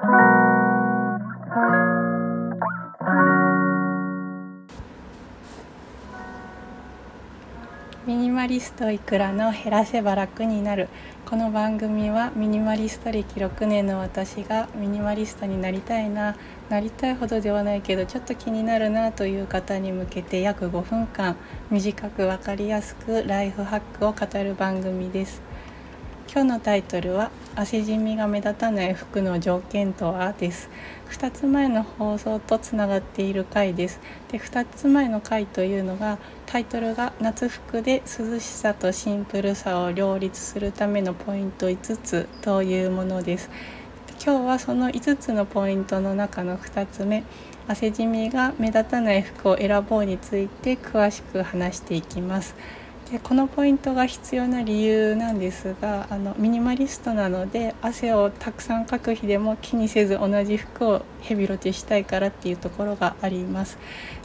ミニマリストいくらの減らせば楽になる。この番組はミニマリスト歴6年の私がミニマリストになりたいななりたいほどではないけどちょっと気になるなという方に向けて約5分間短く分かりやすくライフハックを語る番組です。今日のタイトルは汗じみが目立たない服の条件とはです。2つ前の放送とつながっている回です。で2つ前の回というのがタイトルが夏服で涼しさとシンプルさを両立するためのポイント5つというものです。今日はその5つのポイントの中の2つ目汗じみが目立たない服を選ぼうについて詳しく話していきます。でこのポイントが必要な理由なんですがあのミニマリストなので汗をたくさんかく日でも気にせず同じ服をヘビロテしたいからっていうところがあります。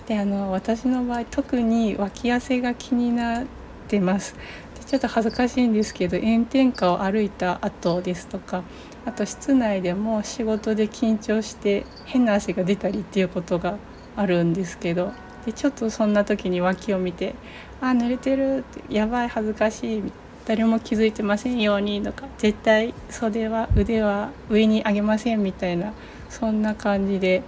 であの私の場合特に脇汗が気になってます。でちょっと恥ずかしいんですけど炎天下を歩いた後ですとかあと室内でも仕事で緊張して変な汗が出たりっていうことがあるんですけどでちょっとそんな時に脇を見て「あ濡れてる」って「やばい恥ずかしい」誰も気づいてませんようにとか絶対袖は腕は上に上げませんみたいなそんな感じで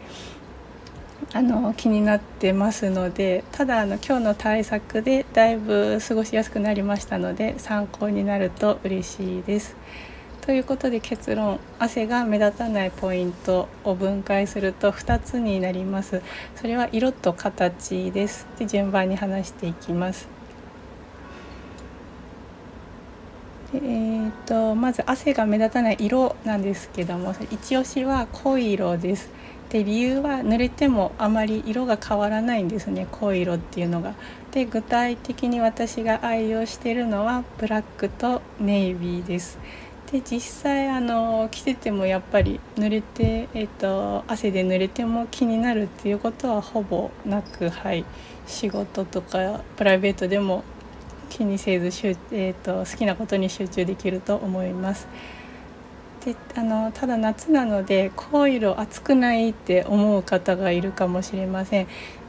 あの気になってますのでただあの今日の対策でだいぶ過ごしやすくなりましたので参考になると嬉しいです。ということで結論汗が目立たないポイントを分解すると2つになりますそれは色と形ですで順番に話していきますえーと、まず汗が目立たない色なんですけども一押しは濃い色ですで理由は濡れてもあまり色が変わらないんですね濃い色っていうのが。で具体的に私が愛用しているのはブラックとネイビーです。で実際あの着ててもやっぱり濡れて、えーと、汗で濡れても気になるっていうことはほぼなく、はい、仕事とかプライベートでも気にせず、えーと、好きなことに集中できると思います。であのただ夏なので濃い色暑くないって思う方がいるかもしれません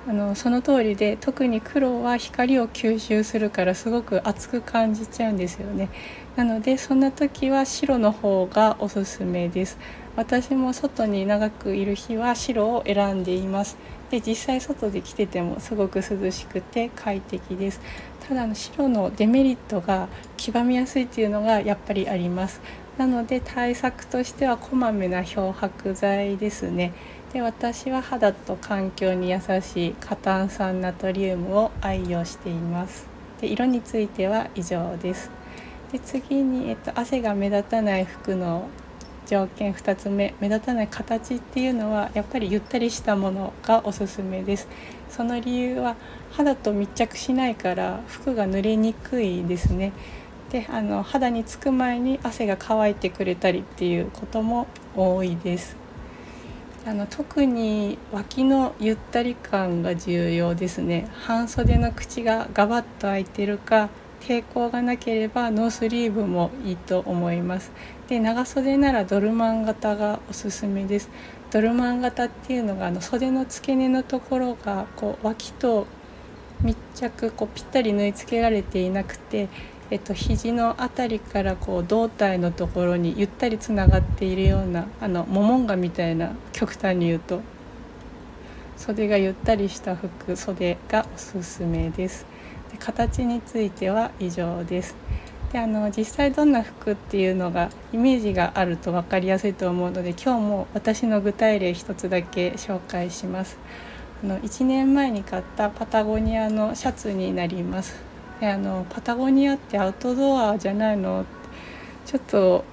あのその通りで特に黒は光を吸収するからすごく熱く感じちゃうんですよね。なのでそんな時は白の方がおすすめです。私も外に長くいる日は白を選んでいます。で実際外で着ててもすごく涼しくて快適です。ただの白のデメリットが黄ばみやすいっていうのがやっぱりあります。なので対策としてはこまめな漂白剤ですね。で私は肌と環境に優しい過炭酸ナトリウムを愛用しています。で色については以上です。で次に、えっと、汗が目立たない服の条件2つ目目立たない形っていうのはやっぱりゆったりしたものがおすすめです。その理由は肌と密着しないから服が濡れにくいですね。であの肌につく前に汗が乾いてくれたりっていうことも多いです。あの特に脇のゆったり感が重要ですね。半袖の口がガバッと開いてるか抵抗がなければノースリーブもいいと思います。で長袖ならドルマン型がおすすめです。ドルマン型っていうのがあの袖の付け根のところがこう脇と密着こうぴったり縫い付けられていなくてえっと、肘の辺りからこう胴体のところにゆったりつながっているようなあのモモンガみたいな極端に言うと袖がゆったりした服袖がおすすめです。で形については以上です。であの実際どんな服っていうのがイメージがあると分かりやすいと思うので今日も私の具体例一つだけ紹介します。あの1年前に買ったパタゴニアのシャツになります。あのパタゴニアってアウトドアじゃないの？ちょっと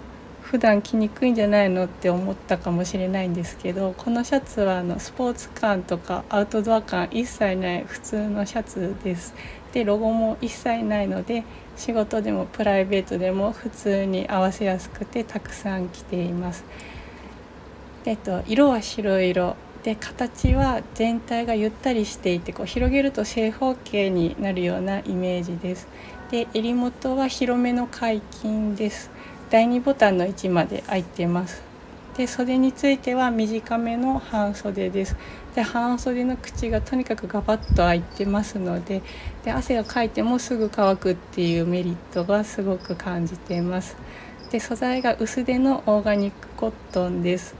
普段着にくいんじゃないのって思ったかもしれないんですけどこのシャツはあのスポーツ感とかアウトドア感一切ない普通のシャツです。でロゴも一切ないので仕事でもプライベートでも普通に合わせやすくてたくさん着ています、えっと、色は白色。で形は全体がゆったりしていてこう広げると正方形になるようなイメージです。で襟元は広めの解禁です。第2ボタンの位置まで開いてます。で袖については短めの半袖です。で半袖の口がとにかくガバッと開いてますのでで汗がかいてもすぐ乾くっていうメリットがすごく感じています。で素材が薄手のオーガニックコットンです。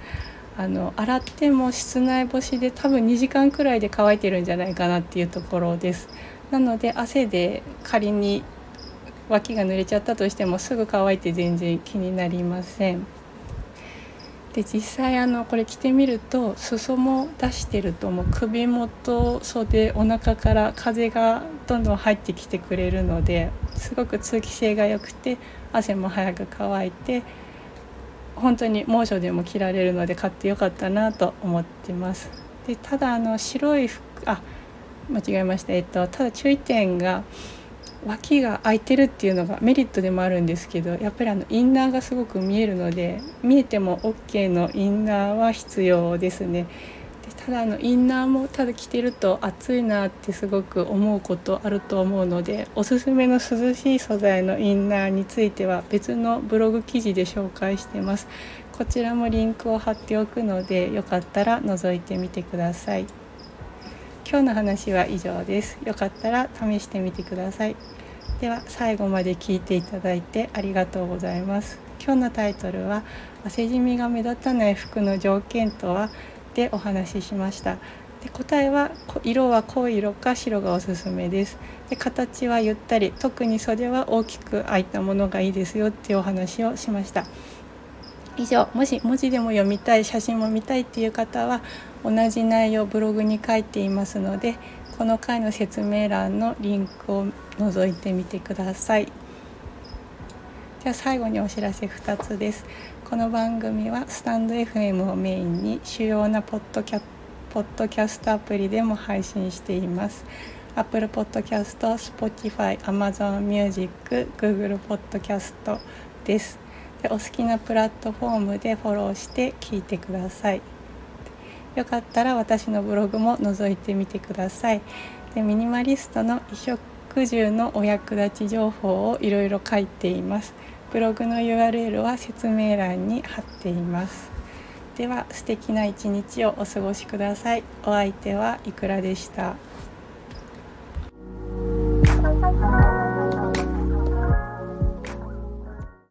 あの洗っても室内干しで多分2時間くらいで乾いてるんじゃないかなっていうところです。なので汗で仮に脇が濡れちゃったとしてもすぐ乾いて全然気になりません。で実際あのこれ着てみると裾も出してるともう。首元袖お腹から風がどんどん入ってきてくれるのですごく通気性が良くて汗も早く乾いて本当に猛暑でも着られるので買ってよかったなと思ってます。でただあの白い服あ間違えました、えっと、ただ注意点が脇が空いてるっていうのがメリットでもあるんですけどやっぱりあのインナーがすごく見えるので見えても OK のインナーは必要ですね。でただあのインナーもただ着てると暑いなってすごく思うことあると思うのでおすすめの涼しい素材のインナーについては別のブログ記事で紹介してます。こちらもリンクを貼っておくのでよかったら覗いてみてください。今日の話は以上です。よかったら試してみてください。では最後まで聞いていただいてありがとうございます。今日のタイトルは汗じみが目立たない服の条件とは？でお話ししました。で答えは色は濃い色か白がおすすめです。で形はゆったり特に袖は大きく開いたものがいいですよっていうお話をしました。以上もし文字でも読みたい写真も見たいっていう方は同じ内容ブログに書いていますのでこの回の説明欄のリンクを覗いてみてくださいでは最後にお知らせ2つです。この番組はスタンド FM をメインに主要なポッドキャポッドキャストアプリでも配信しています。Apple Podcast、Spotify、Amazon Music、Google Podcast です。でお好きなプラットフォームでフォローして聞いてください。よかったら私のブログも覗いてみてください。でミニマリストの衣食住のお役立ち情報をいろいろ書いています。ブログの URL は説明欄に貼っています。では素敵な一日をお過ごしください。お相手はいくらでした。